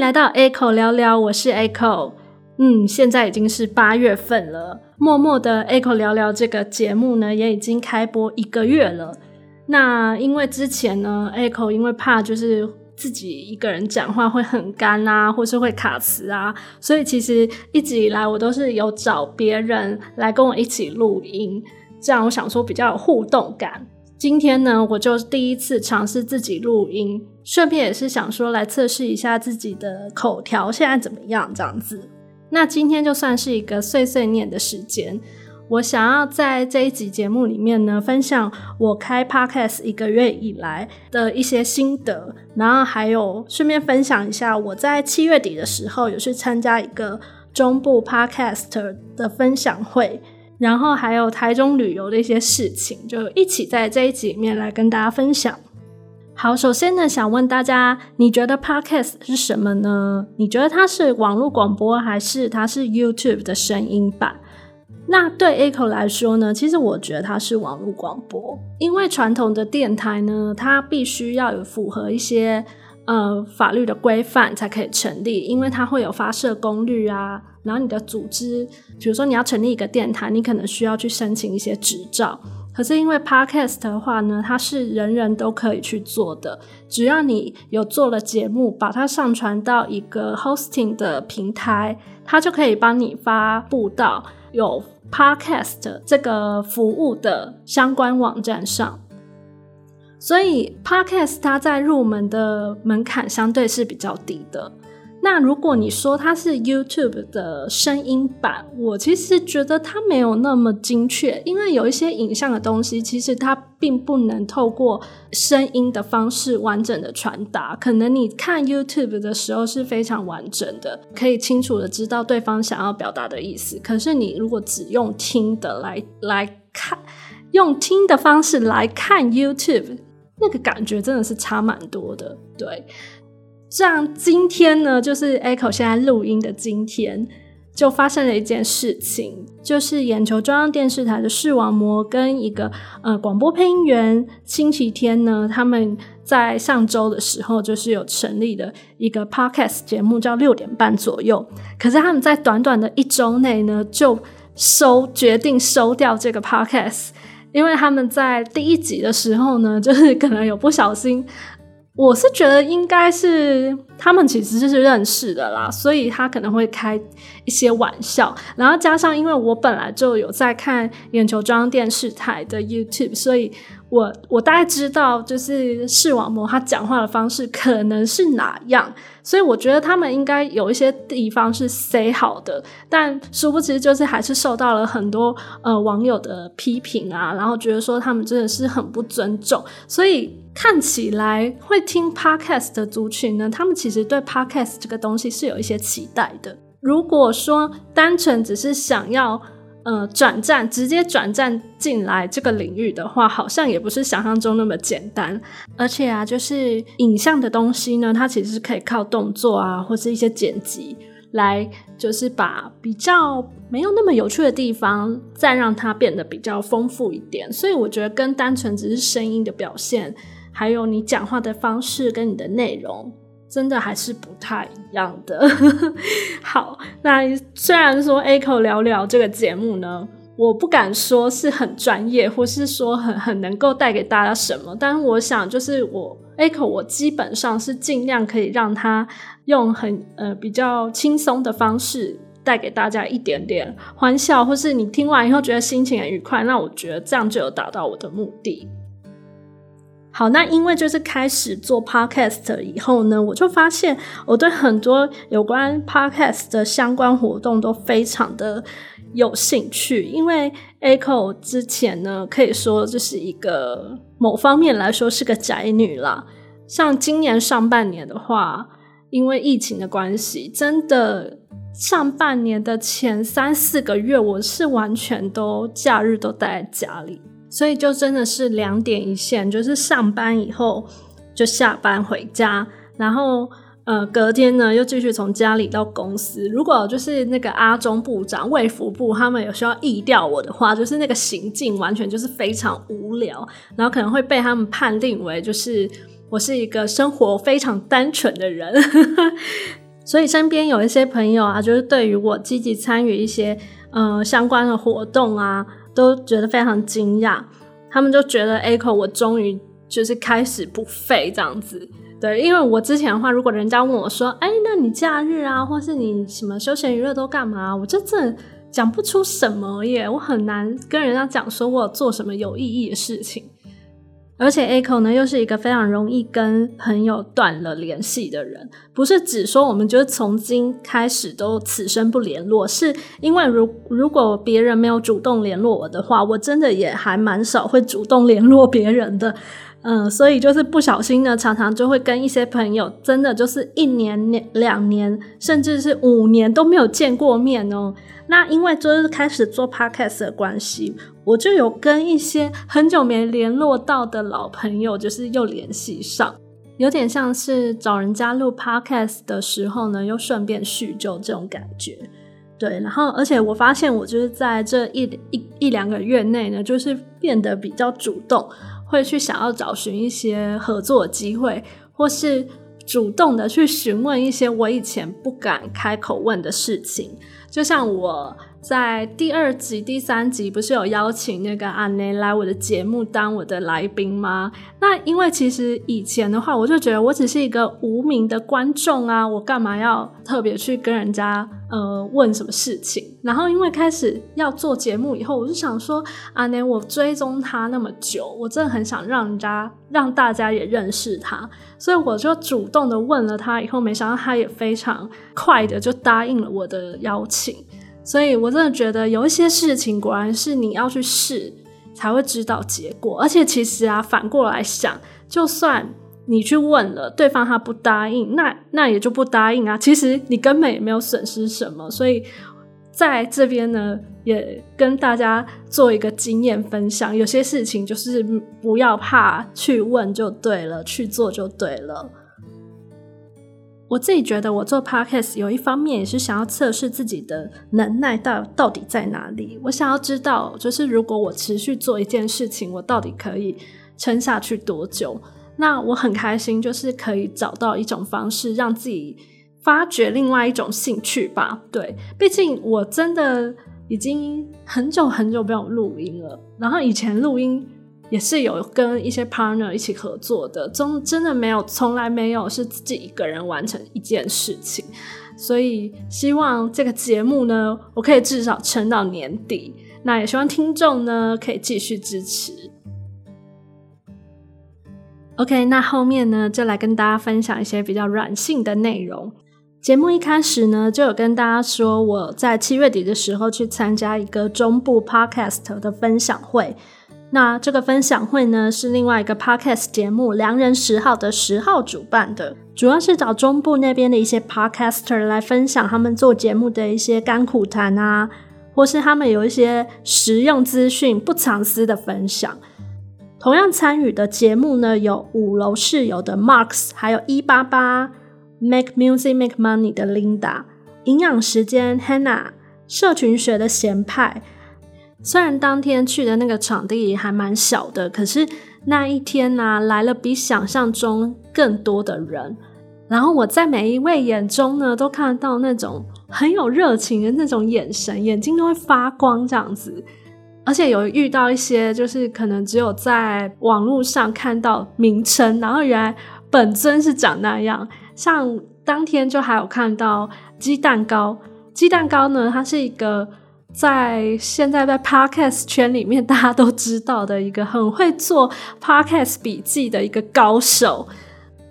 迎来到 Echo 聊聊，我是 Echo。嗯，现在已经是八月份了，默默的 Echo 聊聊这个节目呢，也已经开播一个月了。那因为之前呢，Echo 因为怕就是自己一个人讲话会很干啊，或是会卡词啊，所以其实一直以来我都是有找别人来跟我一起录音，这样我想说比较有互动感。今天呢，我就第一次尝试自己录音，顺便也是想说来测试一下自己的口条现在怎么样这样子。那今天就算是一个碎碎念的时间，我想要在这一集节目里面呢，分享我开 podcast 一个月以来的一些心得，然后还有顺便分享一下我在七月底的时候有去参加一个中部 podcast 的分享会。然后还有台中旅游的一些事情，就一起在这一集里面来跟大家分享。好，首先呢，想问大家，你觉得 Podcast 是什么呢？你觉得它是网络广播，还是它是 YouTube 的声音版？那对 Echo 来说呢，其实我觉得它是网络广播，因为传统的电台呢，它必须要有符合一些呃法律的规范才可以成立，因为它会有发射功率啊。然后你的组织，比如说你要成立一个电台，你可能需要去申请一些执照。可是因为 podcast 的话呢，它是人人都可以去做的，只要你有做了节目，把它上传到一个 hosting 的平台，它就可以帮你发布到有 podcast 这个服务的相关网站上。所以 podcast 它在入门的门槛相对是比较低的。那如果你说它是 YouTube 的声音版，我其实觉得它没有那么精确，因为有一些影像的东西，其实它并不能透过声音的方式完整的传达。可能你看 YouTube 的时候是非常完整的，可以清楚的知道对方想要表达的意思。可是你如果只用听的来来看，用听的方式来看 YouTube，那个感觉真的是差蛮多的，对。这样，今天呢，就是 Echo 现在录音的今天，就发生了一件事情，就是眼球中央电视台的视网膜跟一个呃广播配音员，星期天呢，他们在上周的时候，就是有成立的一个 Podcast 节目，叫六点半左右。可是他们在短短的一周内呢，就收决定收掉这个 Podcast，因为他们在第一集的时候呢，就是可能有不小心。我是觉得应该是他们其实是认识的啦，所以他可能会开一些玩笑，然后加上因为我本来就有在看眼球中央电视台的 YouTube，所以。我我大概知道，就是视网膜他讲话的方式可能是哪样，所以我觉得他们应该有一些地方是 say 好的，但殊不知就是还是受到了很多呃网友的批评啊，然后觉得说他们真的是很不尊重，所以看起来会听 podcast 的族群呢，他们其实对 podcast 这个东西是有一些期待的。如果说单纯只是想要。呃，转战直接转战进来这个领域的话，好像也不是想象中那么简单。而且啊，就是影像的东西呢，它其实是可以靠动作啊，或是一些剪辑来，就是把比较没有那么有趣的地方，再让它变得比较丰富一点。所以我觉得，跟单纯只是声音的表现，还有你讲话的方式跟你的内容。真的还是不太一样的。好，那虽然说 Echo 聊聊这个节目呢，我不敢说是很专业，或是说很很能够带给大家什么，但是我想，就是我 Echo 我基本上是尽量可以让他用很呃比较轻松的方式带给大家一点点欢笑，或是你听完以后觉得心情很愉快，那我觉得这样就有达到我的目的。好，那因为就是开始做 podcast 以后呢，我就发现我对很多有关 podcast 的相关活动都非常的有兴趣。因为 Echo 之前呢，可以说就是一个某方面来说是个宅女啦。像今年上半年的话，因为疫情的关系，真的上半年的前三四个月，我是完全都假日都待在家里。所以就真的是两点一线，就是上班以后就下班回家，然后呃隔天呢又继续从家里到公司。如果就是那个阿中部长、卫福部他们有需要议调我的话，就是那个行径完全就是非常无聊，然后可能会被他们判定为就是我是一个生活非常单纯的人。所以身边有一些朋友啊，就是对于我积极参与一些呃相关的活动啊，都觉得非常惊讶。他们就觉得 Echo 我终于就是开始不废这样子。对，因为我之前的话，如果人家问我说：“哎，那你假日啊，或是你什么休闲娱乐都干嘛？”我就真的讲不出什么耶，我很难跟人家讲说我做什么有意义的事情。而且 Echo 呢，又是一个非常容易跟朋友断了联系的人，不是只说我们就是从今开始都此生不联络，是因为如如果别人没有主动联络我的话，我真的也还蛮少会主动联络别人的。嗯，所以就是不小心呢，常常就会跟一些朋友，真的就是一年、两年，甚至是五年都没有见过面哦。那因为就是开始做 podcast 的关系，我就有跟一些很久没联络到的老朋友，就是又联系上，有点像是找人家录 podcast 的时候呢，又顺便叙旧这种感觉。对，然后而且我发现，我就是在这一一一两个月内呢，就是变得比较主动。会去想要找寻一些合作机会，或是主动的去询问一些我以前不敢开口问的事情，就像我。在第二集、第三集不是有邀请那个阿内来我的节目当我的来宾吗？那因为其实以前的话，我就觉得我只是一个无名的观众啊，我干嘛要特别去跟人家呃问什么事情？然后因为开始要做节目以后，我就想说，阿内我追踪他那么久，我真的很想让人家让大家也认识他，所以我就主动的问了他，以后没想到他也非常快的就答应了我的邀请。所以，我真的觉得有一些事情，果然是你要去试才会知道结果。而且，其实啊，反过来想，就算你去问了对方，他不答应，那那也就不答应啊。其实你根本也没有损失什么。所以，在这边呢，也跟大家做一个经验分享。有些事情就是不要怕去问就对了，去做就对了。我自己觉得，我做 podcast 有一方面也是想要测试自己的能耐到到底在哪里。我想要知道，就是如果我持续做一件事情，我到底可以撑下去多久？那我很开心，就是可以找到一种方式，让自己发掘另外一种兴趣吧。对，毕竟我真的已经很久很久没有录音了，然后以前录音。也是有跟一些 partner 一起合作的，真真的没有，从来没有是自己一个人完成一件事情，所以希望这个节目呢，我可以至少撑到年底。那也希望听众呢可以继续支持。OK，那后面呢就来跟大家分享一些比较软性的内容。节目一开始呢就有跟大家说，我在七月底的时候去参加一个中部 podcast 的分享会。那这个分享会呢，是另外一个 podcast 节目《良人十号》的十号主办的，主要是找中部那边的一些 podcaster 来分享他们做节目的一些甘苦谈啊，或是他们有一些实用资讯不藏私的分享。同样参与的节目呢，有五楼室友的 Marks，还有一八八 Make Music Make Money 的 Linda，营养时间 Hannah，社群学的咸派。虽然当天去的那个场地还蛮小的，可是那一天呢，来了比想象中更多的人。然后我在每一位眼中呢，都看到那种很有热情的那种眼神，眼睛都会发光这样子。而且有遇到一些，就是可能只有在网络上看到名称，然后原来本尊是长那样。像当天就还有看到鸡蛋糕，鸡蛋糕呢，它是一个。在现在在 podcast 圈里面，大家都知道的一个很会做 podcast 笔记的一个高手。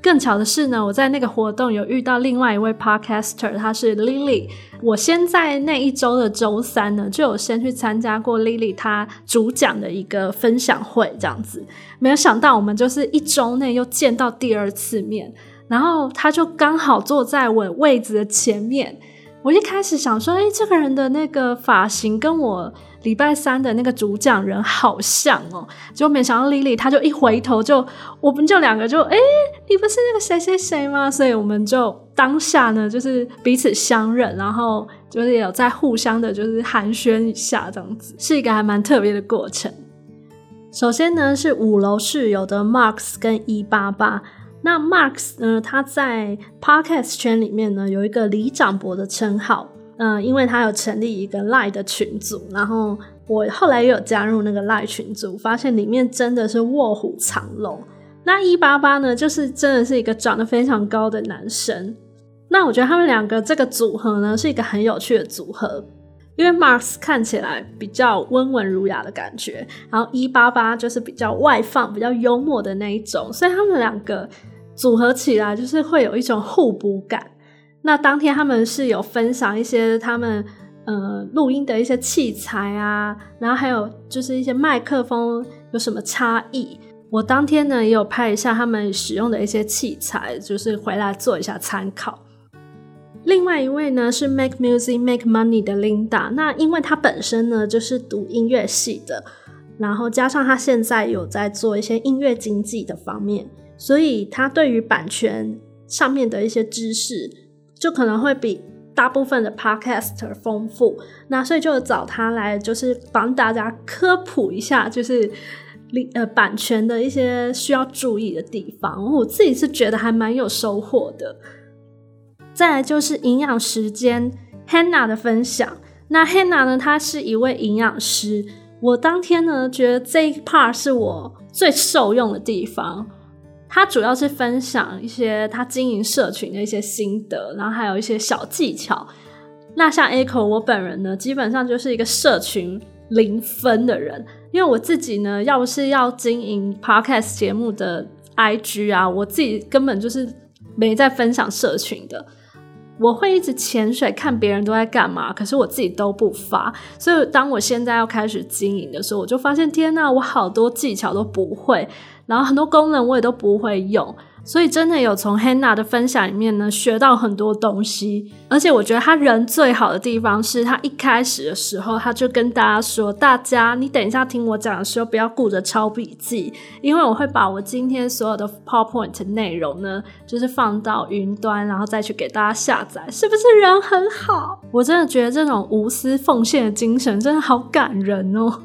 更巧的是呢，我在那个活动有遇到另外一位 podcaster，他是 Lily。我先在那一周的周三呢，就有先去参加过 Lily 她主讲的一个分享会，这样子。没有想到我们就是一周内又见到第二次面，然后他就刚好坐在我位子的前面。我一开始想说，哎，这个人的那个发型跟我礼拜三的那个主讲人好像哦，结果没想到 Lily 她就一回头就，我们就两个就，哎，你不是那个谁谁谁吗？所以我们就当下呢，就是彼此相认，然后就是有在互相的，就是寒暄一下，这样子是一个还蛮特别的过程。首先呢，是五楼室友的 Marks 跟一八八。那 Marks 呢，他在 Podcast 圈里面呢有一个李长博的称号，嗯，因为他有成立一个 Lie 的群组，然后我后来也有加入那个 Lie 群组，发现里面真的是卧虎藏龙。那一八八呢，就是真的是一个长得非常高的男生。那我觉得他们两个这个组合呢，是一个很有趣的组合。因为 Marks 看起来比较温文儒雅的感觉，然后一八八就是比较外放、比较幽默的那一种，所以他们两个组合起来就是会有一种互补感。那当天他们是有分享一些他们呃录音的一些器材啊，然后还有就是一些麦克风有什么差异。我当天呢也有拍一下他们使用的一些器材，就是回来做一下参考。另外一位呢是 Make Music Make Money 的 Linda，那因为她本身呢就是读音乐系的，然后加上她现在有在做一些音乐经济的方面，所以他对于版权上面的一些知识就可能会比大部分的 Podcaster 丰富。那所以就找他来，就是帮大家科普一下，就是呃版权的一些需要注意的地方。我自己是觉得还蛮有收获的。再来就是营养时间，Hannah 的分享。那 Hannah 呢，她是一位营养师。我当天呢，觉得这一 part 是我最受用的地方。他主要是分享一些他经营社群的一些心得，然后还有一些小技巧。那像 Echo，我本人呢，基本上就是一个社群零分的人，因为我自己呢，要不是要经营 podcast 节目的 IG 啊，我自己根本就是没在分享社群的。我会一直潜水看别人都在干嘛，可是我自己都不发。所以当我现在要开始经营的时候，我就发现天呐，我好多技巧都不会，然后很多功能我也都不会用。所以真的有从 Hannah 的分享里面呢学到很多东西，而且我觉得他人最好的地方是他一开始的时候他就跟大家说：“大家，你等一下听我讲的时候不要顾着抄笔记，因为我会把我今天所有的 PowerPoint 内容呢，就是放到云端，然后再去给大家下载。”是不是人很好？我真的觉得这种无私奉献的精神真的好感人哦。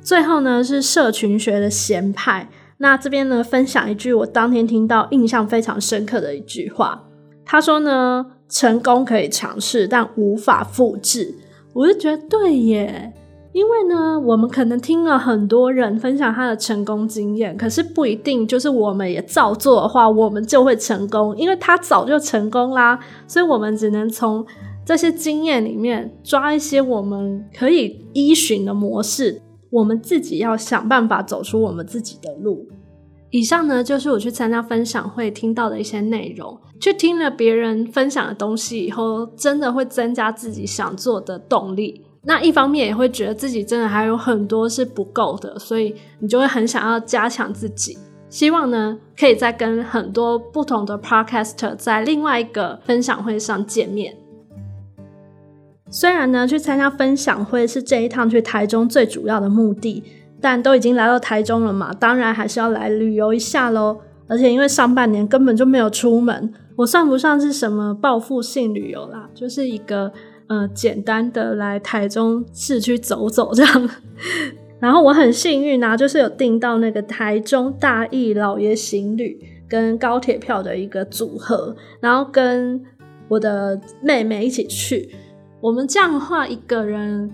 最后呢是社群学的贤派。那这边呢，分享一句我当天听到印象非常深刻的一句话。他说呢，成功可以尝试，但无法复制。我就觉得对耶，因为呢，我们可能听了很多人分享他的成功经验，可是不一定就是我们也照做的话，我们就会成功，因为他早就成功啦。所以我们只能从这些经验里面抓一些我们可以依循的模式。我们自己要想办法走出我们自己的路。以上呢，就是我去参加分享会听到的一些内容。去听了别人分享的东西以后，真的会增加自己想做的动力。那一方面也会觉得自己真的还有很多是不够的，所以你就会很想要加强自己。希望呢，可以再跟很多不同的 podcaster 在另外一个分享会上见面。虽然呢，去参加分享会是这一趟去台中最主要的目的，但都已经来到台中了嘛，当然还是要来旅游一下喽。而且因为上半年根本就没有出门，我算不上是什么报复性旅游啦，就是一个呃简单的来台中市区走走这样。然后我很幸运啊，就是有订到那个台中大义老爷行旅跟高铁票的一个组合，然后跟我的妹妹一起去。我们这样的话，一个人，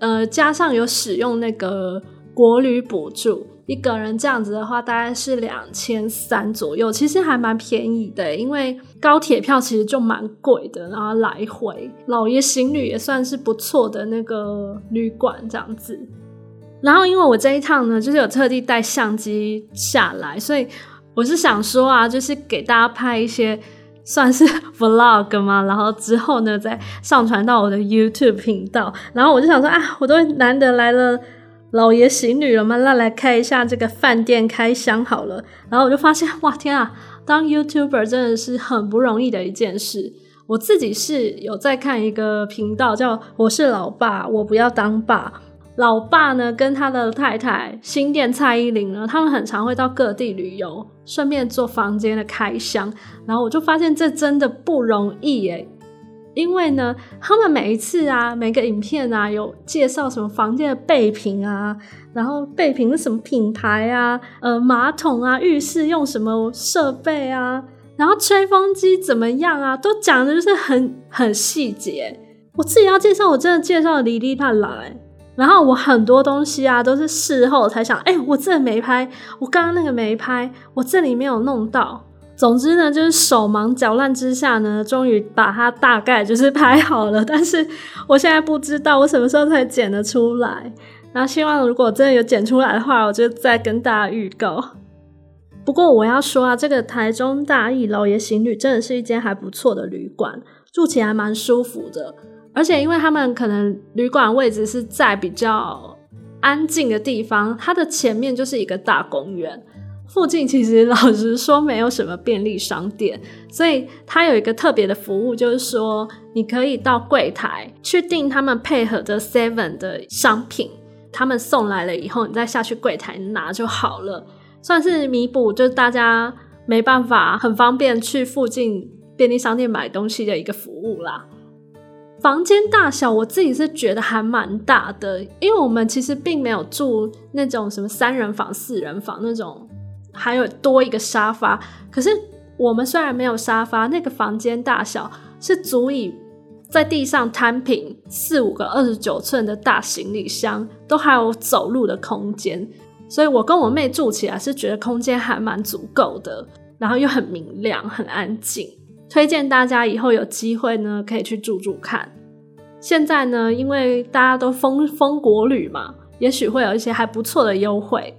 呃，加上有使用那个国旅补助，一个人这样子的话，大概是两千三左右，其实还蛮便宜的。因为高铁票其实就蛮贵的，然后来回老爷行旅也算是不错的那个旅馆这样子。然后因为我这一趟呢，就是有特地带相机下来，所以我是想说啊，就是给大家拍一些。算是 vlog 吗？然后之后呢，再上传到我的 YouTube 频道。然后我就想说啊，我都难得来了老爷行旅了嘛，那来开一下这个饭店开箱好了。然后我就发现，哇天啊，当 YouTuber 真的是很不容易的一件事。我自己是有在看一个频道，叫我是老爸，我不要当爸。老爸呢，跟他的太太新店蔡依林呢，他们很常会到各地旅游，顺便做房间的开箱。然后我就发现这真的不容易耶，因为呢，他们每一次啊，每个影片啊，有介绍什么房间的备品啊，然后备品是什么品牌啊，呃，马桶啊，浴室用什么设备啊，然后吹风机怎么样啊，都讲的就是很很细节。我自己要介绍，我真的介绍的哩哩啦啦，然后我很多东西啊，都是事后才想，哎，我这没拍，我刚刚那个没拍，我这里没有弄到。总之呢，就是手忙脚乱之下呢，终于把它大概就是拍好了。但是我现在不知道我什么时候才剪得出来。那希望如果真的有剪出来的话，我就再跟大家预告。不过我要说啊，这个台中大义老爷行旅真的是一间还不错的旅馆，住起来蛮舒服的。而且因为他们可能旅馆位置是在比较安静的地方，它的前面就是一个大公园。附近其实老实说没有什么便利商店，所以它有一个特别的服务，就是说你可以到柜台去订他们配合的 Seven 的商品，他们送来了以后，你再下去柜台拿就好了，算是弥补就是大家没办法很方便去附近便利商店买东西的一个服务啦。房间大小我自己是觉得还蛮大的，因为我们其实并没有住那种什么三人房、四人房那种。还有多一个沙发，可是我们虽然没有沙发，那个房间大小是足以在地上摊平四五个二十九寸的大行李箱，都还有走路的空间，所以我跟我妹住起来是觉得空间还蛮足够的，然后又很明亮、很安静，推荐大家以后有机会呢可以去住住看。现在呢，因为大家都封封国旅嘛，也许会有一些还不错的优惠。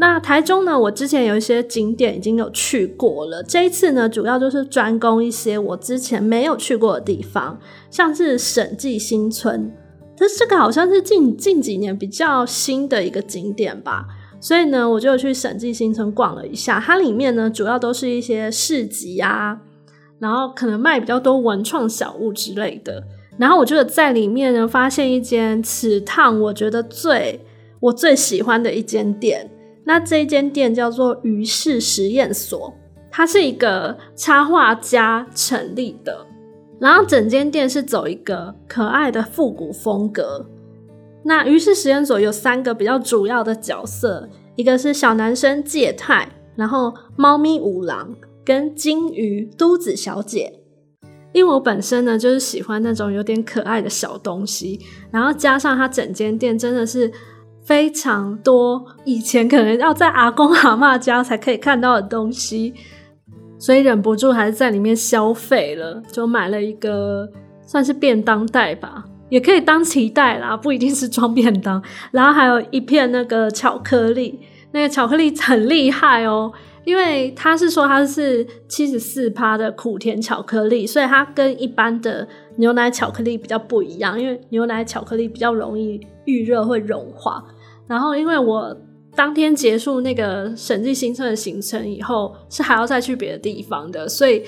那台中呢？我之前有一些景点已经有去过了。这一次呢，主要就是专攻一些我之前没有去过的地方，像是审计新村。这这个好像是近近几年比较新的一个景点吧。所以呢，我就去审计新村逛了一下。它里面呢，主要都是一些市集啊，然后可能卖比较多文创小物之类的。然后我就在里面呢，发现一间此趟我觉得最我最喜欢的一间店。那这间店叫做于氏实验所，它是一个插画家成立的，然后整间店是走一个可爱的复古风格。那于氏实验所有三个比较主要的角色，一个是小男生介太，然后猫咪五郎跟金鱼都子小姐。因为我本身呢就是喜欢那种有点可爱的小东西，然后加上它整间店真的是。非常多以前可能要在阿公阿妈家才可以看到的东西，所以忍不住还是在里面消费了，就买了一个算是便当袋吧，也可以当脐带啦，不一定是装便当。然后还有一片那个巧克力，那个巧克力很厉害哦，因为他是说它是七十四趴的苦甜巧克力，所以它跟一般的牛奶巧克力比较不一样，因为牛奶巧克力比较容易预热会融化。然后，因为我当天结束那个审计新村的行程以后，是还要再去别的地方的，所以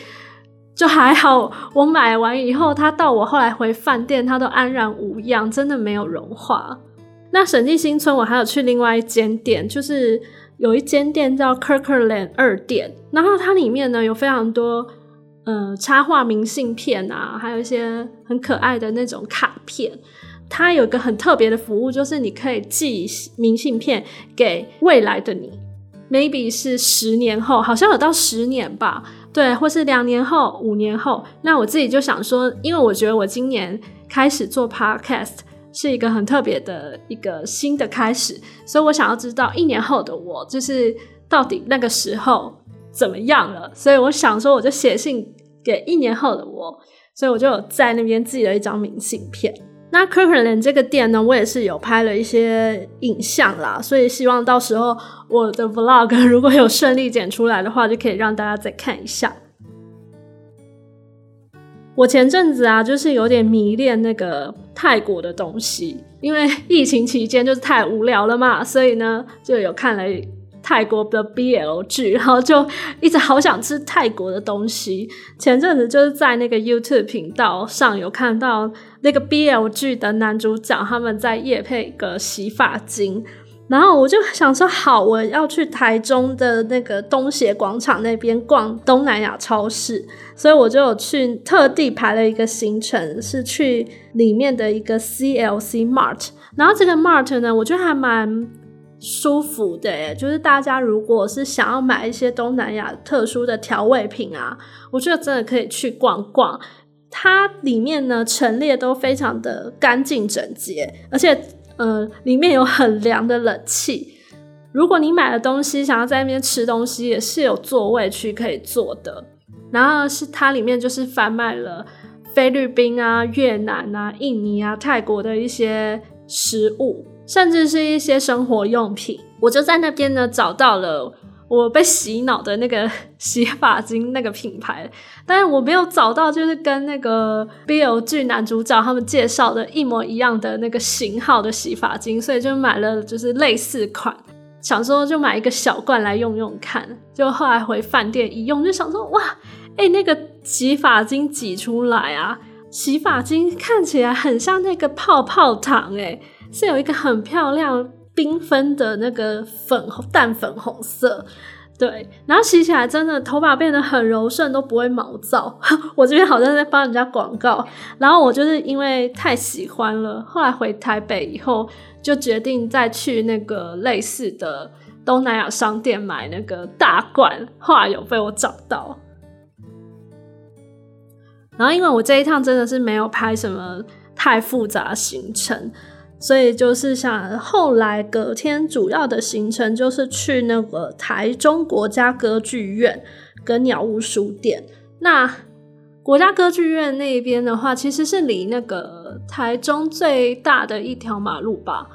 就还好。我买完以后，它到我后来回饭店，它都安然无恙，真的没有融化。那审计新村，我还有去另外一间店，就是有一间店叫 Kirkland 二店，然后它里面呢有非常多呃插画明信片啊，还有一些很可爱的那种卡片。它有个很特别的服务，就是你可以寄明信片给未来的你，maybe 是十年后，好像有到十年吧，对，或是两年后、五年后。那我自己就想说，因为我觉得我今年开始做 podcast 是一个很特别的一个新的开始，所以我想要知道一年后的我，就是到底那个时候怎么样了。所以我想说，我就写信给一年后的我，所以我就在那边寄了一张明信片。那 Kirkland 这个店呢，我也是有拍了一些影像啦，所以希望到时候我的 Vlog 如果有顺利剪出来的话，就可以让大家再看一下。我前阵子啊，就是有点迷恋那个泰国的东西，因为疫情期间就是太无聊了嘛，所以呢就有看了。泰国的 BL 剧，然后就一直好想吃泰国的东西。前阵子就是在那个 YouTube 频道上有看到那个 BL 剧的男主角他们在夜配个洗发精，然后我就想说，好，我要去台中的那个东协广场那边逛东南亚超市，所以我就有去特地排了一个行程，是去里面的一个 CLC Mart。然后这个 Mart 呢，我觉得还蛮舒服的，就是大家如果是想要买一些东南亚特殊的调味品啊，我觉得真的可以去逛逛。它里面呢陈列都非常的干净整洁，而且。呃，里面有很凉的冷气。如果你买了东西，想要在那边吃东西，也是有座位区可以坐的。然后是它里面就是贩卖了菲律宾啊、越南啊、印尼啊、泰国的一些食物，甚至是一些生活用品。我就在那边呢找到了。我被洗脑的那个 洗发精那个品牌，但是我没有找到，就是跟那个 BL 剧男主角他们介绍的一模一样的那个型号的洗发精，所以就买了就是类似款，想说就买一个小罐来用用看。就后来回饭店一用，就想说哇，哎，那个洗发精挤出来啊，洗发精看起来很像那个泡泡糖，哎，是有一个很漂亮。缤纷的那个粉淡粉红色，对，然后洗起来真的头发变得很柔顺，都不会毛躁。我这边好像在帮人家广告，然后我就是因为太喜欢了，后来回台北以后就决定再去那个类似的东南亚商店买那个大罐，后来有被我找到。然后因为我这一趟真的是没有拍什么太复杂行程。所以就是想，后来隔天主要的行程就是去那个台中国家歌剧院跟鸟屋书店。那国家歌剧院那边的话，其实是离那个台中最大的一条马路吧。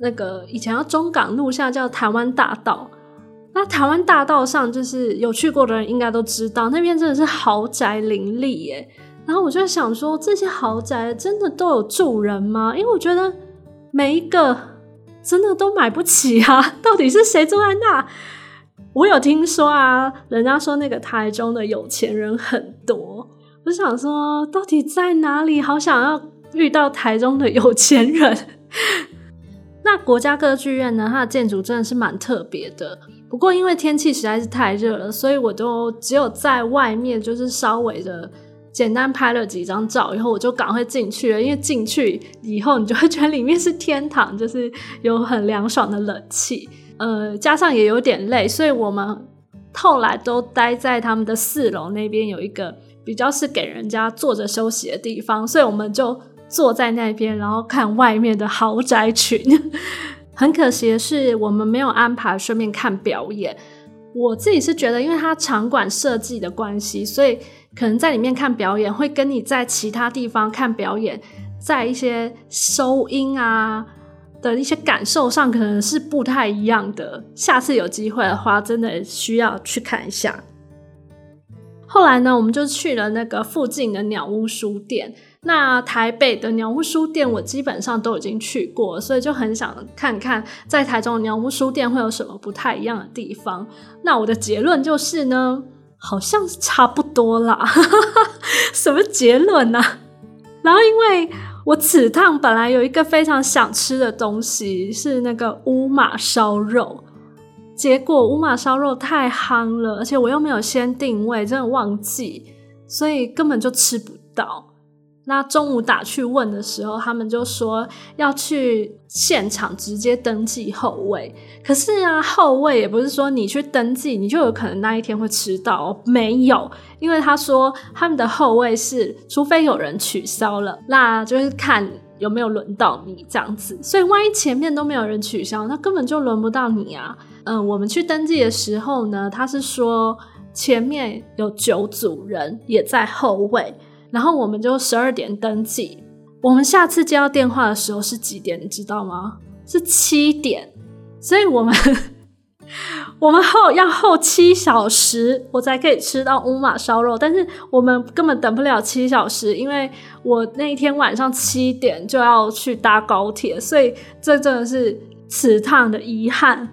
那个以前叫中港路，现在叫台湾大道。那台湾大道上，就是有去过的人应该都知道，那边真的是豪宅林立耶。然后我就想说，这些豪宅真的都有住人吗？因为我觉得。每一个真的都买不起啊！到底是谁住在那？我有听说啊，人家说那个台中的有钱人很多。我想说，到底在哪里？好想要遇到台中的有钱人。那国家歌剧院呢？它的建筑真的是蛮特别的。不过因为天气实在是太热了，所以我都只有在外面，就是稍微的。简单拍了几张照以后，我就赶快进去了。因为进去以后，你就会觉得里面是天堂，就是有很凉爽的冷气。呃，加上也有点累，所以我们后来都待在他们的四楼那边，有一个比较是给人家坐着休息的地方。所以我们就坐在那边，然后看外面的豪宅群。很可惜的是，我们没有安排顺便看表演。我自己是觉得，因为它场馆设计的关系，所以。可能在里面看表演，会跟你在其他地方看表演，在一些收音啊的一些感受上，可能是不太一样的。下次有机会的话，真的需要去看一下。后来呢，我们就去了那个附近的鸟屋书店。那台北的鸟屋书店，我基本上都已经去过，所以就很想看看在台中的鸟屋书店会有什么不太一样的地方。那我的结论就是呢。好像差不多啦，什么结论呢？然后因为我此趟本来有一个非常想吃的东西是那个乌马烧肉，结果乌马烧肉太夯了，而且我又没有先定位，真的忘记，所以根本就吃不到。那中午打去问的时候，他们就说要去现场直接登记后位。可是啊，后位也不是说你去登记，你就有可能那一天会迟到。没有，因为他说他们的后位是，除非有人取消了，那就是看有没有轮到你这样子。所以万一前面都没有人取消，那根本就轮不到你啊。嗯，我们去登记的时候呢，他是说前面有九组人也在后位。然后我们就十二点登记。我们下次接到电话的时候是几点？你知道吗？是七点。所以我们 我们后要后七小时，我才可以吃到乌马烧肉。但是我们根本等不了七小时，因为我那一天晚上七点就要去搭高铁，所以这真的是此趟的遗憾。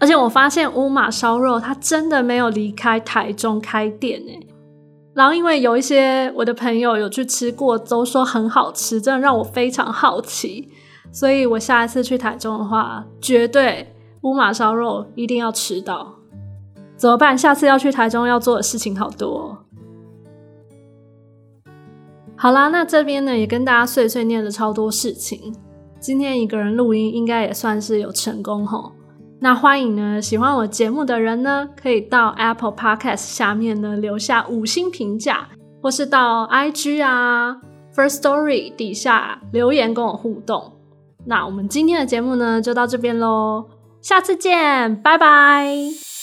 而且我发现乌马烧肉它真的没有离开台中开店诶。然后，因为有一些我的朋友有去吃过，都说很好吃，真的让我非常好奇。所以我下一次去台中的话，绝对乌马烧肉一定要吃到。怎么办？下次要去台中要做的事情好多。好啦，那这边呢也跟大家碎碎念了超多事情。今天一个人录音应该也算是有成功吼。那欢迎呢喜欢我节目的人呢，可以到 Apple Podcast 下面呢留下五星评价，或是到 IG 啊 First Story 底下留言跟我互动。那我们今天的节目呢就到这边喽，下次见，拜拜。